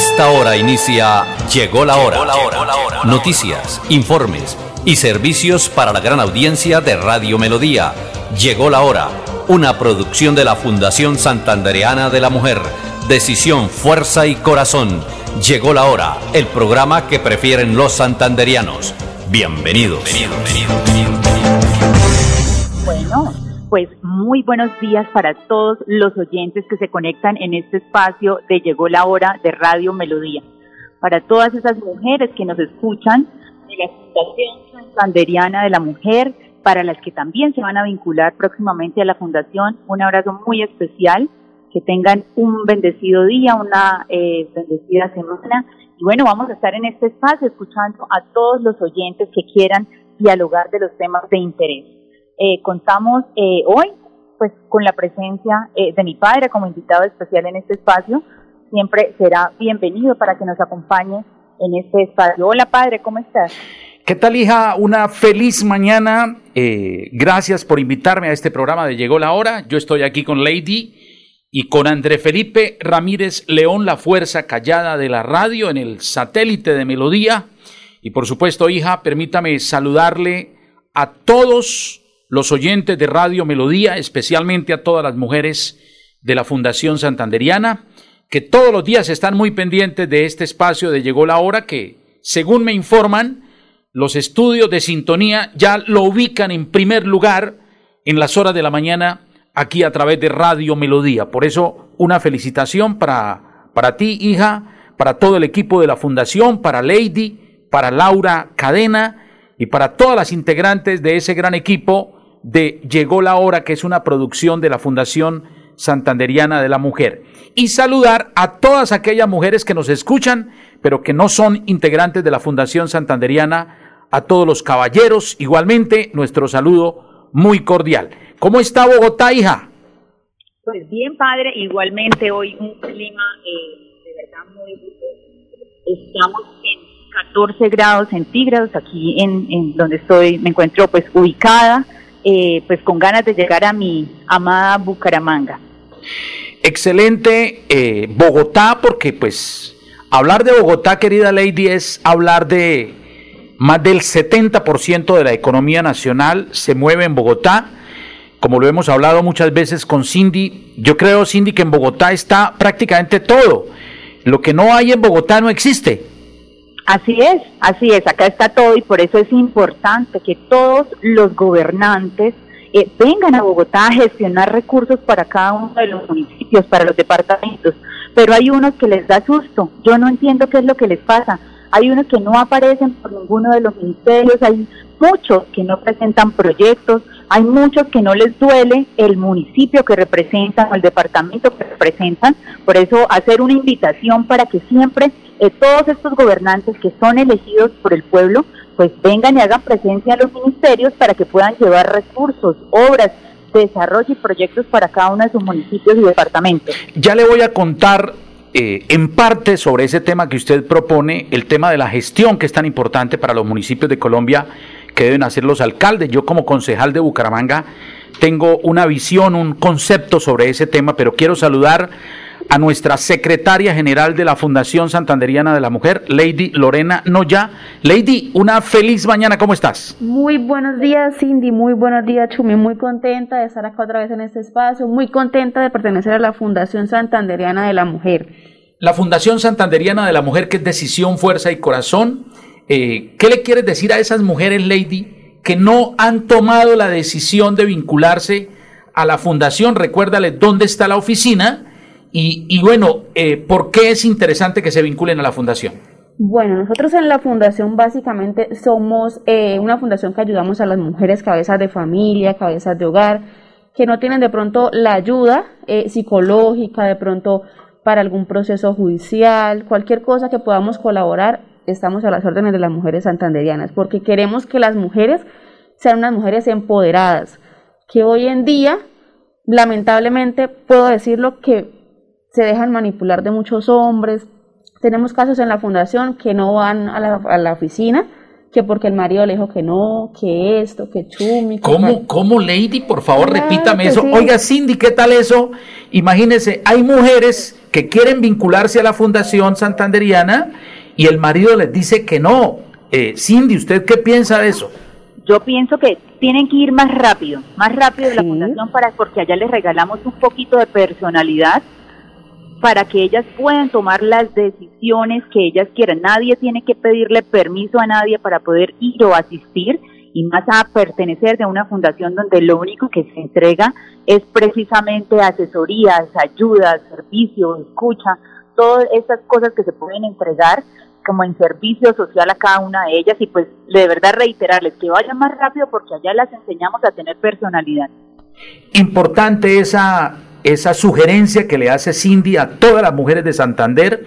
esta hora inicia Llegó la hora. Noticias, informes y servicios para la gran audiencia de Radio Melodía. Llegó la hora. Una producción de la Fundación Santandereana de la Mujer. Decisión, fuerza y corazón. Llegó la hora. El programa que prefieren los santanderianos. Bienvenidos. Bueno, pues muy buenos días para todos los oyentes que se conectan en este espacio de Llegó la hora de Radio Melodía. Para todas esas mujeres que nos escuchan de la Fundación Santanderiana de la Mujer, para las que también se van a vincular próximamente a la Fundación, un abrazo muy especial, que tengan un bendecido día, una eh, bendecida semana. Y bueno, vamos a estar en este espacio escuchando a todos los oyentes que quieran dialogar de los temas de interés. Eh, contamos eh, hoy pues con la presencia eh, de mi padre como invitado especial en este espacio. Siempre será bienvenido para que nos acompañe en este espacio. Hola padre, ¿cómo estás? ¿Qué tal hija? Una feliz mañana. gracias por invitarme a este programa de Llegó la Hora. Yo estoy aquí con Lady y con André Felipe Ramírez León, la fuerza callada de la radio en el satélite de Melodía. Y por supuesto, hija, permítame saludarle a todos los oyentes de Radio Melodía, especialmente a todas las mujeres de la Fundación Santanderiana, que todos los días están muy pendientes de este espacio de Llegó la Hora, que, según me informan, los estudios de sintonía ya lo ubican en primer lugar en las horas de la mañana aquí a través de Radio Melodía. Por eso, una felicitación para, para ti, hija, para todo el equipo de la Fundación, para Lady, para Laura Cadena y para todas las integrantes de ese gran equipo de Llegó la Hora, que es una producción de la Fundación Santanderiana de la Mujer. Y saludar a todas aquellas mujeres que nos escuchan, pero que no son integrantes de la Fundación Santanderiana, a todos los caballeros, igualmente nuestro saludo muy cordial. ¿Cómo está Bogotá, hija? Pues bien, padre, igualmente hoy un clima eh, de verdad muy Estamos en 14 grados centígrados aquí en, en donde estoy, me encuentro pues ubicada eh, pues con ganas de llegar a mi amada Bucaramanga. Excelente eh, Bogotá, porque pues hablar de Bogotá, querida Lady, es hablar de más del 70% de la economía nacional se mueve en Bogotá. Como lo hemos hablado muchas veces con Cindy, yo creo, Cindy, que en Bogotá está prácticamente todo. Lo que no hay en Bogotá no existe. Así es, así es, acá está todo y por eso es importante que todos los gobernantes eh, vengan a Bogotá a gestionar recursos para cada uno de los municipios, para los departamentos, pero hay unos que les da susto, yo no entiendo qué es lo que les pasa, hay unos que no aparecen por ninguno de los ministerios, hay muchos que no presentan proyectos, hay muchos que no les duele el municipio que representan o el departamento que representan, por eso hacer una invitación para que siempre eh, todos estos gobernantes que son elegidos por el pueblo, pues vengan y hagan presencia en los ministerios para que puedan llevar recursos, obras, desarrollo y proyectos para cada uno de sus municipios y departamentos. Ya le voy a contar eh, en parte sobre ese tema que usted propone, el tema de la gestión que es tan importante para los municipios de Colombia que deben hacer los alcaldes. Yo como concejal de Bucaramanga tengo una visión, un concepto sobre ese tema, pero quiero saludar a nuestra secretaria general de la Fundación Santanderiana de la Mujer, Lady Lorena Noya. Lady, una feliz mañana, ¿cómo estás? Muy buenos días, Cindy, muy buenos días, Chumi, muy contenta de estar acá otra vez en este espacio, muy contenta de pertenecer a la Fundación Santanderiana de la Mujer. La Fundación Santanderiana de la Mujer, que es decisión, fuerza y corazón, eh, ¿qué le quieres decir a esas mujeres, Lady, que no han tomado la decisión de vincularse a la fundación? Recuérdale dónde está la oficina y, bueno, eh, ¿por qué es interesante que se vinculen a la fundación? Bueno, nosotros en la fundación básicamente somos eh, una fundación que ayudamos a las mujeres cabezas de familia, cabezas de hogar, que no tienen de pronto la ayuda eh, psicológica, de pronto para algún proceso judicial, cualquier cosa que podamos colaborar, estamos a las órdenes de las mujeres santanderianas, porque queremos que las mujeres sean unas mujeres empoderadas, que hoy en día, lamentablemente, puedo decirlo que se dejan manipular de muchos hombres. Tenemos casos en la fundación que no van a la, oficina, que porque el marido le dijo que no, que esto, que chumi. Que ¿Cómo, ¿Cómo, Lady? Por favor, repítame eso. Oiga, Cindy, ¿qué tal eso? Imagínese, hay mujeres que quieren vincularse a la Fundación Santanderiana y el marido les dice que no. Eh, Cindy, ¿usted qué piensa de eso? Yo pienso que tienen que ir más rápido, más rápido de la fundación para porque allá les regalamos un poquito de personalidad para que ellas puedan tomar las decisiones que ellas quieran. Nadie tiene que pedirle permiso a nadie para poder ir o asistir y más a pertenecer de una fundación donde lo único que se entrega es precisamente asesorías, ayudas, servicio, escucha, todas estas cosas que se pueden entregar como en servicio social a cada una de ellas y pues de verdad reiterarles que vayan más rápido porque allá las enseñamos a tener personalidad. Importante esa esa sugerencia que le hace Cindy a todas las mujeres de Santander.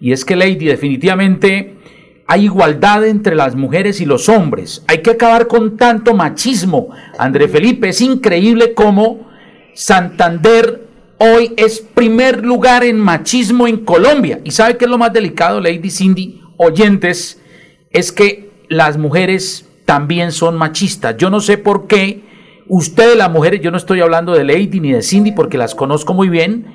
Y es que, Lady, definitivamente hay igualdad entre las mujeres y los hombres. Hay que acabar con tanto machismo. André Felipe, es increíble cómo Santander hoy es primer lugar en machismo en Colombia. ¿Y sabe qué es lo más delicado, Lady Cindy? Oyentes, es que las mujeres también son machistas. Yo no sé por qué Ustedes las mujeres, yo no estoy hablando de Lady ni de Cindy porque las conozco muy bien,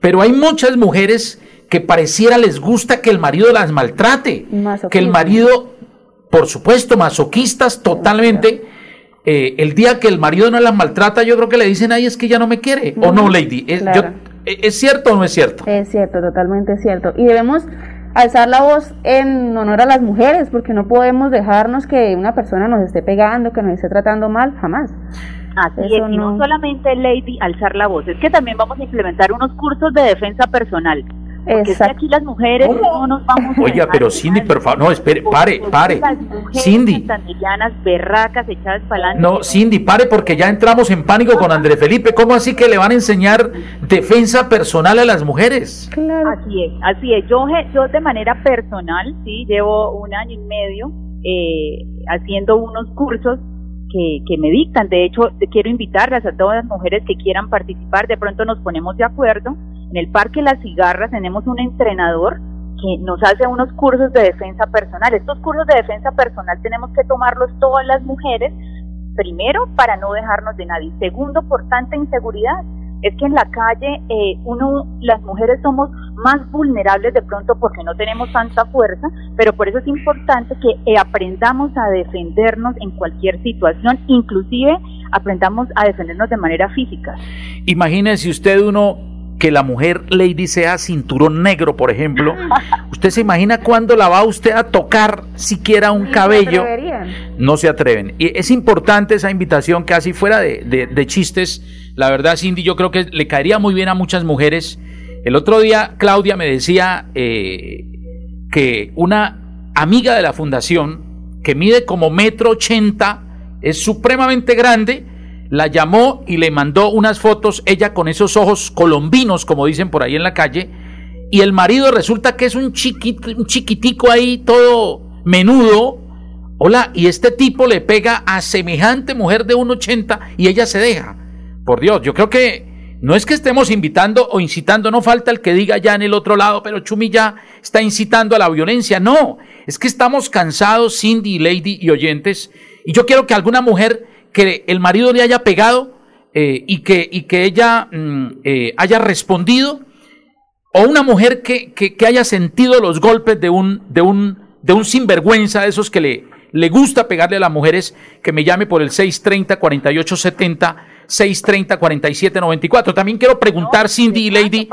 pero hay muchas mujeres que pareciera les gusta que el marido las maltrate, que el marido, por supuesto, masoquistas totalmente. Eh, el día que el marido no las maltrata, yo creo que le dicen, ay, es que ya no me quiere. ¿O no, Lady? ¿Es, ¿Es cierto o no es cierto? Es cierto, totalmente cierto. Y debemos alzar la voz en honor a las mujeres, porque no podemos dejarnos que una persona nos esté pegando, que nos esté tratando mal, jamás. Así es, y no solamente, Lady, alzar la voz, es que también vamos a implementar unos cursos de defensa personal. Porque es que aquí las mujeres no nos vamos a Oiga, pero Cindy, por favor, no, espere, pare, pare. Cindy. berracas, echadas para No, Cindy, pare, porque ya entramos en pánico con André Felipe. ¿Cómo así que le van a enseñar defensa personal a las mujeres? Claro. Así es, así es. Yo, yo de manera personal, sí, llevo un año y medio eh, haciendo unos cursos que, que, me dictan. De hecho, quiero invitarlas a todas las mujeres que quieran participar. De pronto nos ponemos de acuerdo en el Parque Las Cigarras tenemos un entrenador que nos hace unos cursos de defensa personal. Estos cursos de defensa personal tenemos que tomarlos todas las mujeres, primero para no dejarnos de nadie, segundo por tanta inseguridad. Es que en la calle eh, uno, las mujeres somos más vulnerables de pronto porque no tenemos tanta fuerza, pero por eso es importante que eh, aprendamos a defendernos en cualquier situación, inclusive aprendamos a defendernos de manera física. Imagínese usted uno que la mujer lady sea cinturón negro, por ejemplo, ¿usted se imagina cuándo la va usted a tocar siquiera un cabello? No se atreven. Y es importante esa invitación que así fuera de, chistes. La verdad, Cindy, yo creo que le caería muy bien a muchas mujeres. El otro día Claudia me decía eh, que una amiga de la fundación, que mide como metro ochenta, es supremamente grande, la llamó y le mandó unas fotos, ella con esos ojos colombinos, como dicen por ahí en la calle, y el marido resulta que es un, chiquito, un chiquitico ahí, todo menudo. Hola, y este tipo le pega a semejante mujer de 1,80 y ella se deja. Por Dios, yo creo que no es que estemos invitando o incitando, no falta el que diga ya en el otro lado, pero Chumi ya está incitando a la violencia. No, es que estamos cansados, Cindy, Lady y oyentes, y yo quiero que alguna mujer que el marido le haya pegado eh, y, que, y que ella mm, eh, haya respondido, o una mujer que, que, haya sentido los golpes de un, de un, de un sinvergüenza, de esos que le, le gusta pegarle a las mujeres, que me llame por el 630-4870, 630-4794. También quiero preguntar, Cindy y Lady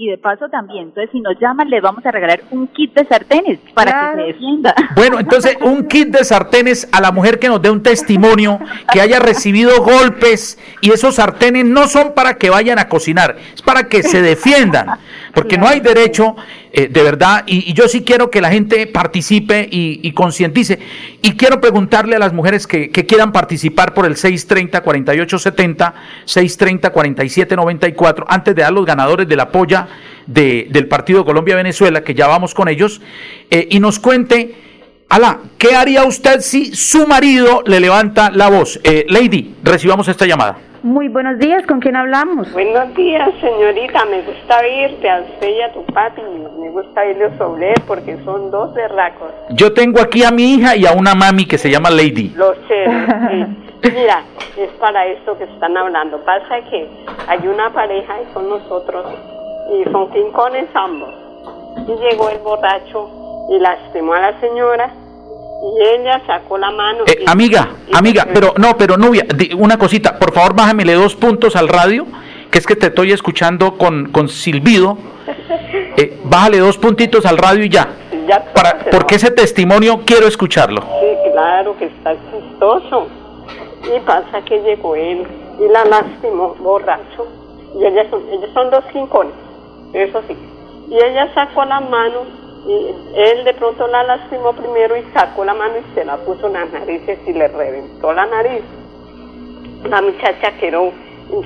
y de paso también, entonces si nos llaman le vamos a regalar un kit de sartenes para que se defienda. Bueno, entonces un kit de sartenes a la mujer que nos dé un testimonio que haya recibido golpes y esos sartenes no son para que vayan a cocinar, es para que se defiendan, porque no hay derecho eh, de verdad, y, yo sí quiero que la gente participe y, concientice. Y quiero preguntarle a las mujeres que, quieran participar por el 630-4870, 630-4794, antes de dar los ganadores de la polla del Partido Colombia-Venezuela, que ya vamos con ellos, eh, y nos cuente Ala, ¿qué haría usted si su marido le levanta la voz? Eh, Lady, recibamos esta llamada. Muy buenos días, ¿con quién hablamos? Buenos días, señorita. Me gusta oírte a usted y a tu papi. Me gusta oírle sobre él porque son dos berracos. Yo tengo aquí a mi hija y a una mami que se llama Lady. Los celos, sí. Mira, es para esto que están hablando. Pasa que hay una pareja y con nosotros y son quincones ambos. Y llegó el borracho y lastimó a la señora y ella sacó la mano. Eh, y- amiga, y- amiga, pero no, pero di- una cosita, por favor bájamele dos puntos al radio, que es que te estoy escuchando con, con silbido. Eh, bájale dos puntitos al radio y ya. Ya Para, porque ese testimonio quiero escucharlo. Sí, claro que está chistoso. Y pasa que llegó él y la lastimó borracho. Y ellas son, ellos son dos quincones, eso sí. Y ella sacó la mano y él de pronto la lastimó primero y sacó la mano y se la puso en las narices y le reventó la nariz. La muchacha quedó,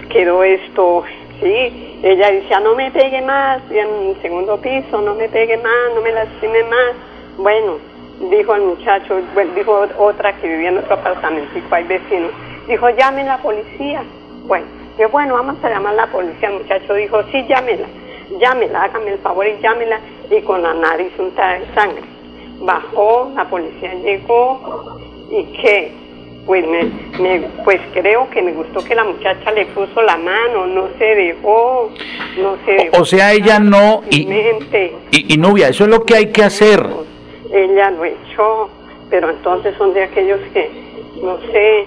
quedó esto, sí, ella decía no me pegue más, y en el segundo piso, no me pegue más, no me lastime más. Bueno, dijo el muchacho, dijo otra que vivía en otro apartamentico, hay vecinos, dijo llamen a la policía. Bueno, yo bueno, vamos a llamar a la policía. El muchacho dijo, sí, llámela, llámela, hágame el favor y llámela, y con la nariz untada de sangre. Bajó, la policía llegó, y que pues me, me- pues creo que me gustó que la muchacha le puso la mano, no se dejó, no se dejó. O, sea, ella no... Y, y, y novia, eso es lo que hay que hacer. Ella lo echó, pero entonces son de aquellos que, no sé,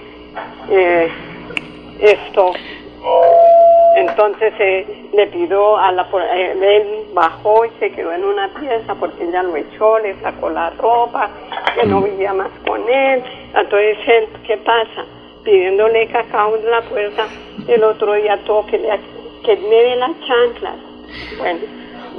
eh, esto. Entonces eh, le pidió a la. eh, él bajó y se quedó en una pieza porque ella lo echó, le sacó la ropa, que no vivía más con él. Entonces él, ¿qué pasa? Pidiéndole cacao en la puerta, el otro día todo que, le, que me dé las chanclas. Bueno,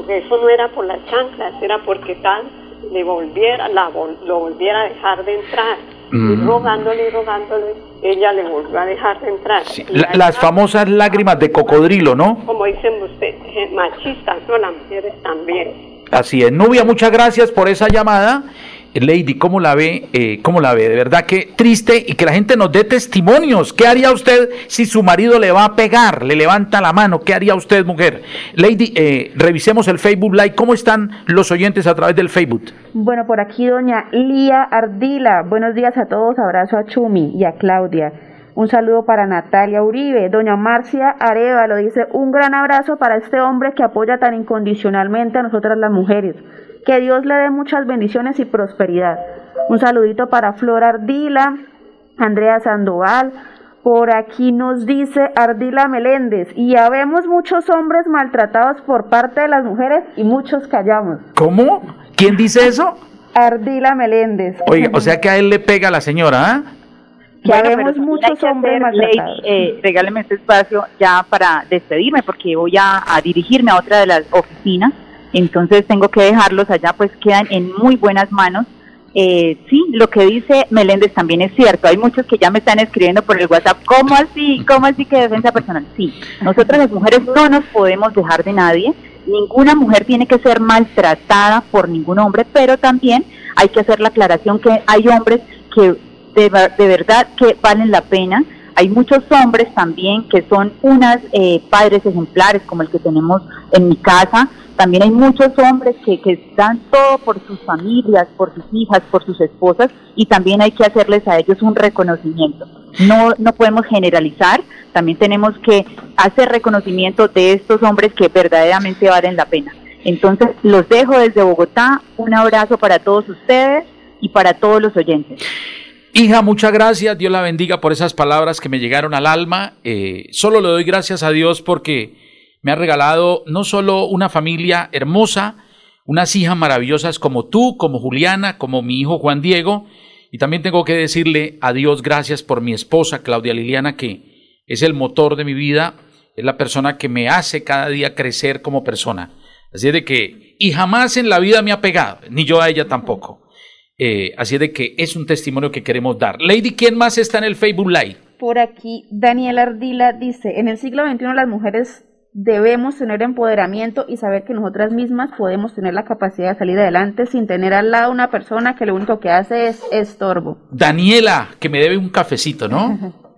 eso no era por las chanclas, era porque tal le volviera, la, lo volviera a dejar de entrar. Y Mm. rogándole y rogándole, ella le volvió a dejar de entrar. Sí, la- las famosas lágrimas de cocodrilo, ¿no? Como dicen ustedes, eh, machistas, no las mujeres también. Así es. Nubia, muchas gracias por esa llamada. Eh, Lady, ¿cómo la ve? Eh, ¿Cómo la ve? De verdad que triste y que la gente nos dé testimonios. ¿Qué haría usted si su marido le va a pegar, le levanta la mano? ¿Qué haría usted, mujer? Lady, eh, revisemos el Facebook Live. ¿Cómo están los oyentes a través del Facebook? Bueno, por aquí doña Lía Ardila. Buenos días a todos. Abrazo a Chumi y a Claudia. Un saludo para Natalia Uribe. Doña Marcia Arevalo dice un gran abrazo para este hombre que apoya tan incondicionalmente a nosotras las mujeres. Que Dios le dé muchas bendiciones y prosperidad. Un saludito para Flora Ardila, Andrea Sandoval. Por aquí nos dice Ardila Meléndez. Y ya vemos muchos hombres maltratados por parte de las mujeres y muchos callamos. ¿Cómo? ¿Quién dice eso? Ardila Meléndez. Oiga, o sea que a él le pega a la señora, ¿ah? que Bueno, habemos muchos hombres maltratados. eh, regáleme este espacio ya para despedirme porque voy a, a dirigirme a otra de las oficinas, entonces tengo que dejarlos allá, pues quedan en muy buenas manos. Eh, sí, lo que dice Meléndez también es cierto. Hay muchos que ya me están escribiendo por el WhatsApp. ¿Cómo así? ¿Cómo así que defensa personal? Sí, nosotras las mujeres no nos podemos dejar de nadie. Ninguna mujer tiene que ser maltratada por ningún hombre, pero también hay que hacer la aclaración que hay hombres que de, de verdad que valen la pena. Hay muchos hombres también que son unas eh, padres ejemplares como el que tenemos en mi casa. También hay muchos hombres que, que dan todo por sus familias, por sus hijas, por sus esposas y también hay que hacerles a ellos un reconocimiento. No, no podemos generalizar, también tenemos que hacer reconocimiento de estos hombres que verdaderamente valen la pena. Entonces, los dejo desde Bogotá. Un abrazo para todos ustedes y para todos los oyentes. Hija, muchas gracias. Dios la bendiga por esas palabras que me llegaron al alma. Eh, solo le doy gracias a Dios porque me ha regalado no solo una familia hermosa, unas hijas maravillosas como tú, como Juliana, como mi hijo Juan Diego. Y también tengo que decirle a Dios gracias por mi esposa Claudia Liliana, que es el motor de mi vida, es la persona que me hace cada día crecer como persona. Así es de que, y jamás en la vida me ha pegado, ni yo a ella tampoco. Eh, así es de que es un testimonio que queremos dar. Lady, ¿quién más está en el Facebook Live? Por aquí, Daniel Ardila dice, en el siglo XXI las mujeres debemos tener empoderamiento y saber que nosotras mismas podemos tener la capacidad de salir adelante sin tener al lado una persona que lo único que hace es estorbo. Daniela, que me debe un cafecito, ¿no?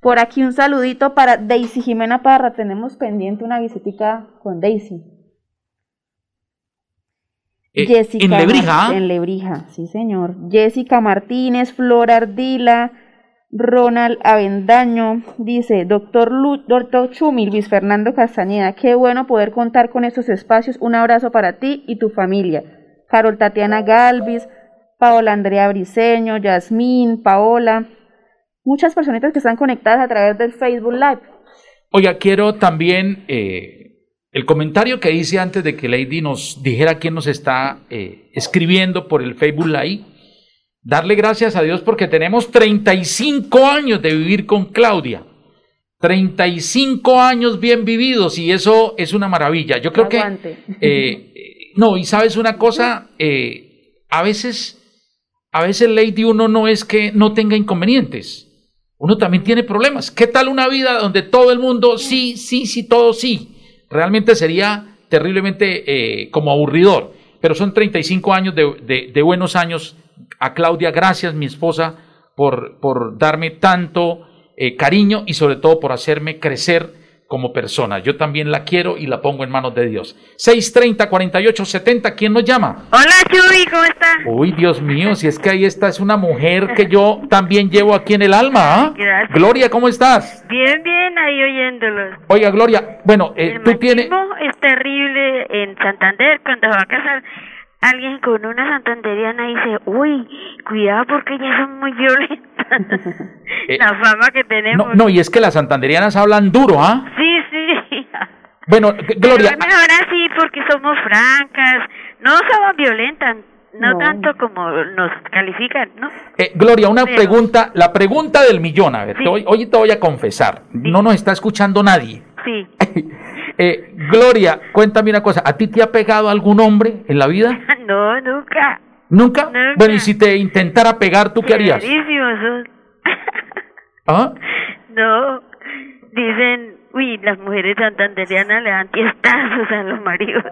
Por aquí un saludito para Daisy Jimena Parra. Tenemos pendiente una visitica con Daisy. Eh, Jessica en Lebrija. Mar- En Lebrija, sí señor. Jessica Martínez, Flora Ardila, Ronald Avendaño, dice, doctor, Lu- doctor Chumi, Luis Fernando Castañeda, qué bueno poder contar con estos espacios. Un abrazo para ti y tu familia. Carol Tatiana Galvis, Paola Andrea Briseño, Yasmín, Paola, muchas personitas que están conectadas a través del Facebook Live. Oiga, quiero también eh, el comentario que hice antes de que Lady nos dijera quién nos está eh, escribiendo por el Facebook Live. Darle gracias a Dios porque tenemos 35 años de vivir con Claudia. 35 años bien vividos y eso es una maravilla. Yo creo Aguante. que... eh, eh, no, y sabes una cosa, Eh, a veces, a veces Lady uno no es que no tenga inconvenientes. Uno también tiene problemas. ¿Qué tal una vida donde todo el mundo sí, sí, sí, todo sí? Realmente sería terriblemente eh, como aburridor. Pero son 35 años de, de- de buenos años. A Claudia, gracias, mi esposa, por, por darme tanto eh, cariño y sobre todo por hacerme crecer como persona. Yo también la quiero y la pongo en manos de Dios. 630 48 70, ¿quién nos llama? Hola Chuy, ¿cómo está? Uy, Dios mío, si es que ahí está, es una mujer que yo también llevo aquí en el alma. Gracias. Gloria, ¿cómo estás? Bien, bien, ahí oyéndolos. Oiga, Gloria, bueno, eh, El tú tienes... es terrible en Santander cuando va a casar alguien con una santanderiana dice, uy, cuidado porque ellas son muy violentas. Eh, La fama que tenemos. No, no, y es que las santanderianas hablan duro, ¿ah? Sí, sí. Bueno, Pero Gloria, es mejor así porque somos francas, no somos violentas, no, No. tanto como nos califican, ¿no? eh, Gloria, una Pero- pregunta, la pregunta del millón, a ver, Sí. te voy- hoy te voy a confesar, no nos está escuchando nadie. Sí. Eh, Gloria, cuéntame una cosa, ¿a ti te ha pegado algún hombre en la vida? No, nunca. ¿Nunca? Nunca. Bueno, y si te intentara pegar, ¿tú qué harías? ¿Ah? No, dicen, uy, las mujeres santanderianas le dan tiestazos a los maridos.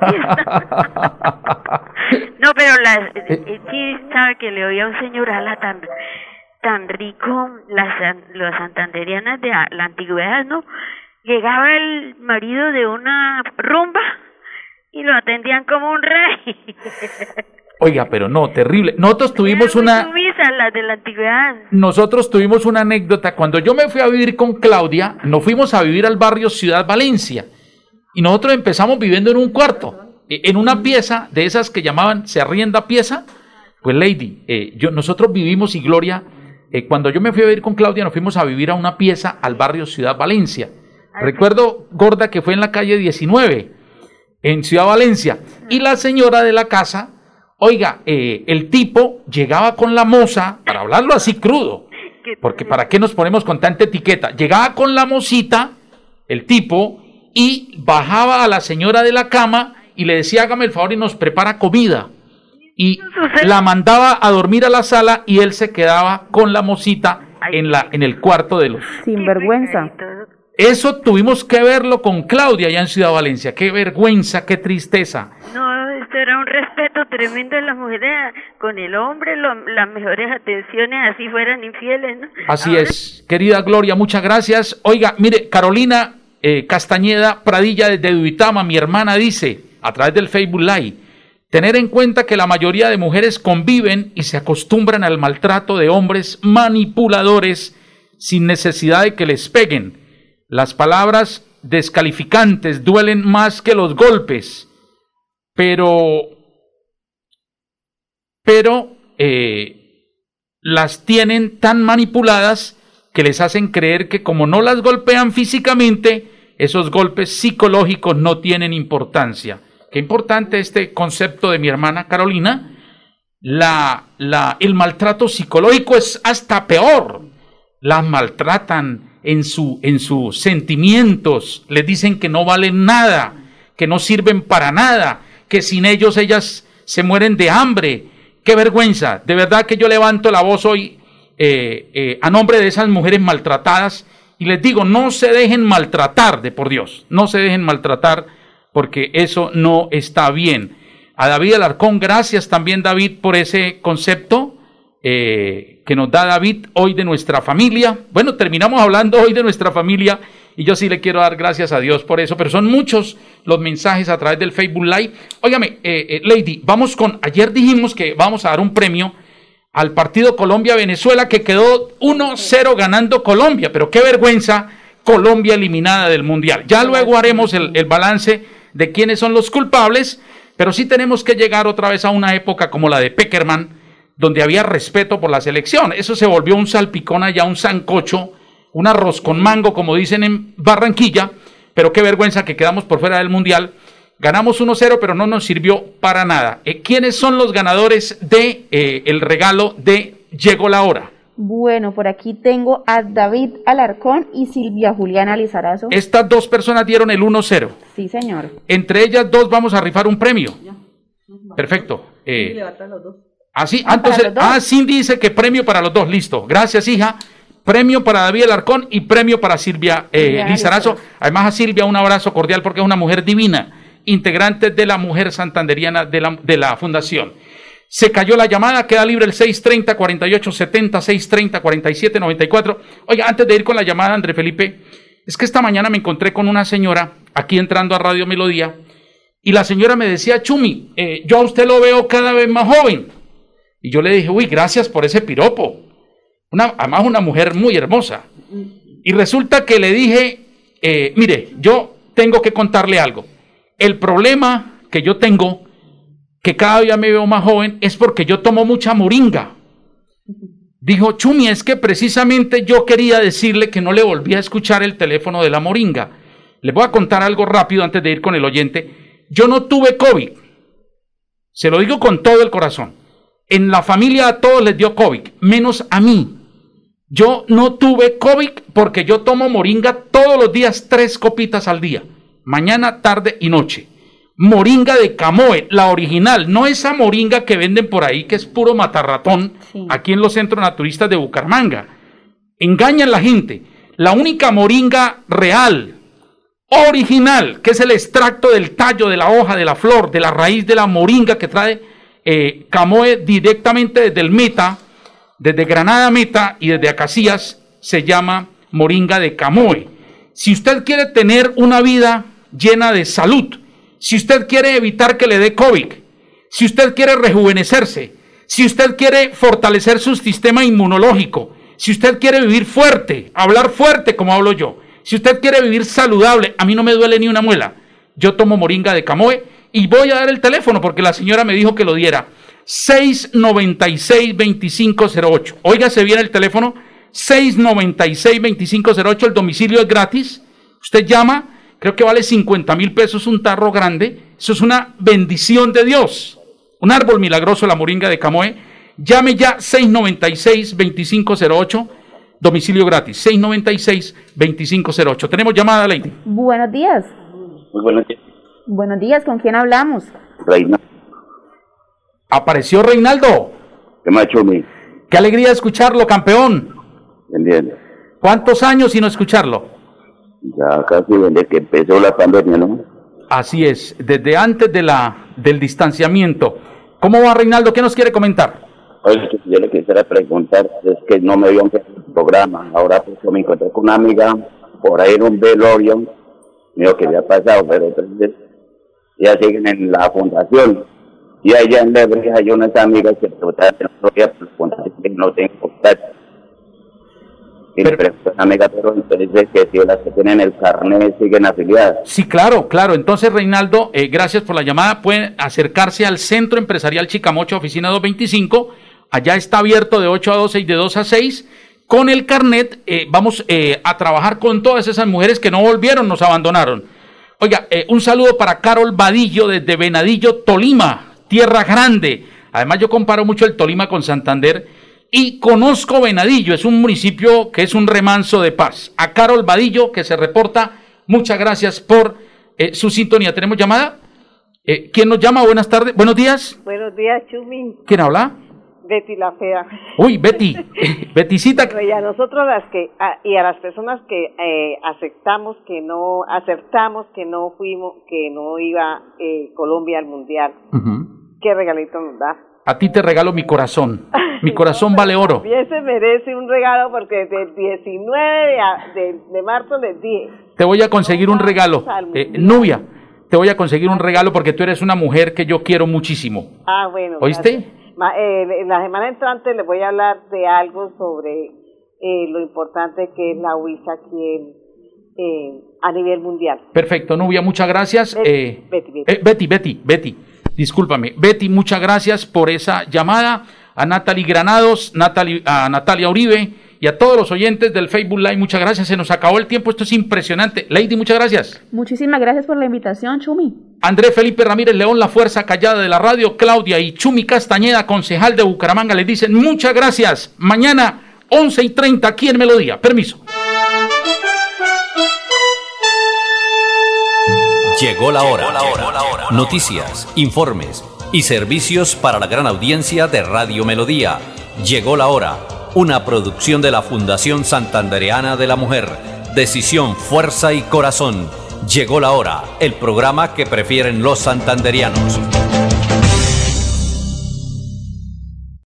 no, pero las, Eh. sí sabe que le oía a un señor ala tan, tan rico, las, las santanderianas de la antigüedad, ¿no? Llegaba el marido de una rumba y lo atendían como un rey. Oiga, pero no, terrible. Nosotros tuvimos una... sumisas las de la antigüedad. Nosotros tuvimos una anécdota. Cuando yo me fui a vivir con Claudia, nos fuimos a vivir al barrio Ciudad Valencia. Y nosotros empezamos viviendo en un cuarto, eh, en una pieza de esas que llamaban se arrienda pieza. Pues, Lady, eh, yo, nosotros vivimos y Gloria, eh, cuando yo me fui a vivir con Claudia, nos fuimos a vivir a una pieza al barrio Ciudad Valencia. Recuerdo, Gorda, que fue en la calle 19, en Ciudad Valencia. Y la señora de la casa, oiga, eh, el tipo llegaba con la moza, para hablarlo así crudo, Que- porque ¿para qué nos ponemos con tanta etiqueta? Llegaba con la mocita, el tipo, y bajaba a la señora de la cama y le decía, hágame el favor y nos prepara comida. Y la mandaba a dormir a la sala y él se quedaba con la mocita en, la, en el cuarto de los... Sin vergüenza. Eso tuvimos que verlo con Claudia allá en Ciudad Valencia. Qué vergüenza, qué tristeza. No, esto era un respeto tremendo las mujeres con el hombre, lo- las mejores atenciones, así fueran infieles, ¿no? Así Ahora, es, querida Gloria, muchas gracias. Oiga, mire, Carolina eh, Castañeda Pradilla desde Duitama, mi hermana dice, a través del Facebook Live, tener en cuenta que la mayoría de mujeres conviven y se acostumbran al maltrato de hombres manipuladores sin necesidad de que les peguen. Las palabras descalificantes duelen más que los golpes, pero, pero eh, las tienen tan manipuladas que les hacen creer que como no las golpean físicamente, esos golpes psicológicos no tienen importancia. Qué importante este concepto de mi hermana Carolina. La, la, el maltrato psicológico es hasta peor. Las maltratan en, su, en sus sentimientos, les dicen que no valen nada, que no sirven para nada, que sin ellos ellas se mueren de hambre. Qué vergüenza. De verdad que yo levanto la voz hoy eh, eh, a nombre de esas mujeres maltratadas Y les digo, no se dejen maltratar de por Dios, no se dejen maltratar porque eso no está bien. A David Alarcón, gracias también David por ese concepto eh, que nos da David hoy de nuestra familia. Bueno, terminamos hablando hoy de nuestra familia y yo sí le quiero dar gracias a Dios por eso, pero son muchos los mensajes a través del Facebook Live. Óigame, eh, eh, Lady, vamos con, ayer dijimos que vamos a dar un premio al partido Colombia-Venezuela que quedó 1-0 ganando Colombia, pero qué vergüenza Colombia eliminada del Mundial. Ya luego haremos el, el balance de quiénes son los culpables, pero sí tenemos que llegar otra vez a una época como la de Peckerman, donde había respeto por la selección. Eso se volvió un salpicón allá, un sancocho, un arroz con mango, como dicen en Barranquilla, pero qué vergüenza que quedamos por fuera del Mundial. Ganamos 1-0, pero no nos sirvió para nada. Eh, ¿Quiénes son los ganadores de eh, el regalo de Llegó la hora? Bueno, por aquí tengo a David Alarcón y Silvia Juliana Lizarazo. Estas dos personas dieron el 1-0. Sí, señor. Entre ellas dos vamos a rifar un premio. Perfecto. Eh, así, Ah, entonces, ¿para los dos? ah, Cindy dice que premio para los dos, listo. Gracias, hija. Premio para David Alarcón y premio para Silvia eh, Lizarazo. Lizarazo. Además, a Silvia un abrazo cordial porque es una mujer divina, integrante de la mujer santanderiana de la, de la fundación. Se cayó la llamada, queda libre el 630 48 70 630 47 94. Oiga, antes de ir con la llamada, André Felipe, es que esta mañana me encontré con una señora aquí entrando a Radio Melodía y la señora me decía, Chumi, eh, yo a usted lo veo cada vez más joven. Y yo le dije, uy, gracias por ese piropo. Una, además, una mujer muy hermosa. Y resulta que le dije, eh, mire, yo tengo que contarle algo. El problema que yo tengo, que cada día me veo más joven, es porque yo tomo mucha moringa. Dijo, Chumi, es que precisamente yo quería decirle que no le volví a escuchar el teléfono de la moringa. Le voy a contar algo rápido antes de ir con el oyente. Yo no tuve COVID. Se lo digo con todo el corazón. En la familia a todos les dio COVID, menos a mí. Yo no tuve COVID porque yo tomo moringa todos los días, tres copitas al día. Mañana, tarde y noche. Moringa de Camoe, la original, no esa moringa que venden por ahí que es puro matarratón Sí. aquí en los centros naturistas de Bucaramanga. Engañan la gente. La única moringa real, original, que es el extracto del tallo, de la hoja, de la flor, de la raíz de la moringa que trae eh, Camoe directamente desde el Meta, desde Granada Meta y desde Acacías, se llama moringa de Camoe. Si usted quiere tener una vida llena de salud, si usted quiere evitar que le dé COVID, si usted quiere rejuvenecerse, si usted quiere fortalecer su sistema inmunológico, si usted quiere vivir fuerte, hablar fuerte como hablo yo, si usted quiere vivir saludable, a mí no me duele ni una muela. Yo tomo moringa de Camoe y voy a dar el teléfono porque la señora me dijo que lo diera. 696-2508. Óigase bien el teléfono. 696-2508. El domicilio es gratis. Usted llama, creo que vale 50 mil pesos un tarro grande. Eso es una bendición de Dios. Un árbol milagroso, la moringa de Camoe. Llame ya 696-2508. Domicilio gratis. 696-2508. Tenemos llamada, Lady. Buenos días. Muy buenos días, Buenos días, ¿con quién hablamos? Reina. Apareció Reinaldo. ¿Qué hecho mi? Qué alegría escucharlo, campeón. ¿Entiendes? ¿Cuántos años sin no escucharlo? Ya casi desde que empezó la pandemia, ¿no? Así es, desde antes de la, del distanciamiento. ¿Cómo va Reinaldo? ¿Qué nos quiere comentar? Oye, yo le quisiera preguntar, es que no me vio en el programa. Ahora pues yo me encontré con una amiga por ahí en un velorio, dijo que había pasado, pero entonces ya siguen en la fundación. Y allá en Lebrija hay unas amigas que preguntaban que no podía la fundación, que no tengo contacto. Y Pero- le pregunté a pero entonces que si las que tienen el carnet siguen afiliadas. Sí, claro, claro. Entonces, Reinaldo, eh, gracias por la llamada. Pueden acercarse al Centro Empresarial Chicamocha, oficina 225. Allá está abierto de 8 a 12 y de 2 a 6. Con el carnet eh, vamos eh, a trabajar con todas esas mujeres que no volvieron, nos abandonaron. Oiga, eh, un saludo para Carol Vadillo desde Venadillo, Tolima, Tierra Grande. Además, yo comparo mucho el Tolima con Santander y conozco Venadillo, es un municipio que es un remanso de paz. A Carol Vadillo, que se reporta, muchas gracias por eh, su sintonía. ¿Tenemos llamada? Eh, ¿Quién nos llama? Buenas tardes, buenos días. Buenos días, Chumi. ¿Quién habla? Betty la fea. Uy, Betty, Bettycita. Y a nosotros las que, a- y a las personas que eh, aceptamos que no, aceptamos que no fuimos, que no iba eh, Colombia al Mundial. ¿Qué regalito nos da? A ti te regalo mi corazón. Mi corazón vale oro. También se merece un regalo porque desde el 19 de, de, de marzo les dije, Te voy a conseguir un regalo. Eh, Nubia, te voy a conseguir un regalo porque tú eres una mujer que yo quiero muchísimo. ah, bueno. ¿Oíste? Ma- eh, la semana entrante les voy a hablar de algo sobre eh, lo importante que es la UISA aquí en, eh, a nivel mundial. Perfecto, Nubia, muchas gracias. Betty, Eh, Betty, Betty. eh, Betty, Betty, Betty, discúlpame. Betty, muchas gracias por esa llamada. A Natalie Granados, Natalie, a Natalia Uribe y a todos los oyentes del Facebook Live, muchas gracias. Se nos acabó el tiempo, esto es impresionante. Lady, muchas gracias. Muchísimas gracias por la invitación, Chumi. Andrés Felipe Ramírez León, la fuerza callada de la radio, Claudia y Chumi Castañeda, concejal de Bucaramanga, les dicen muchas gracias. Mañana, 11 y 30, aquí en Melodía. Permiso. Llegó la hora. Noticias, informes y servicios para la gran audiencia de Radio Melodía. Llegó la hora. Una producción de la Fundación Santandereana de la Mujer. Decisión, fuerza y corazón. Llegó la hora. El programa que prefieren los santanderianos.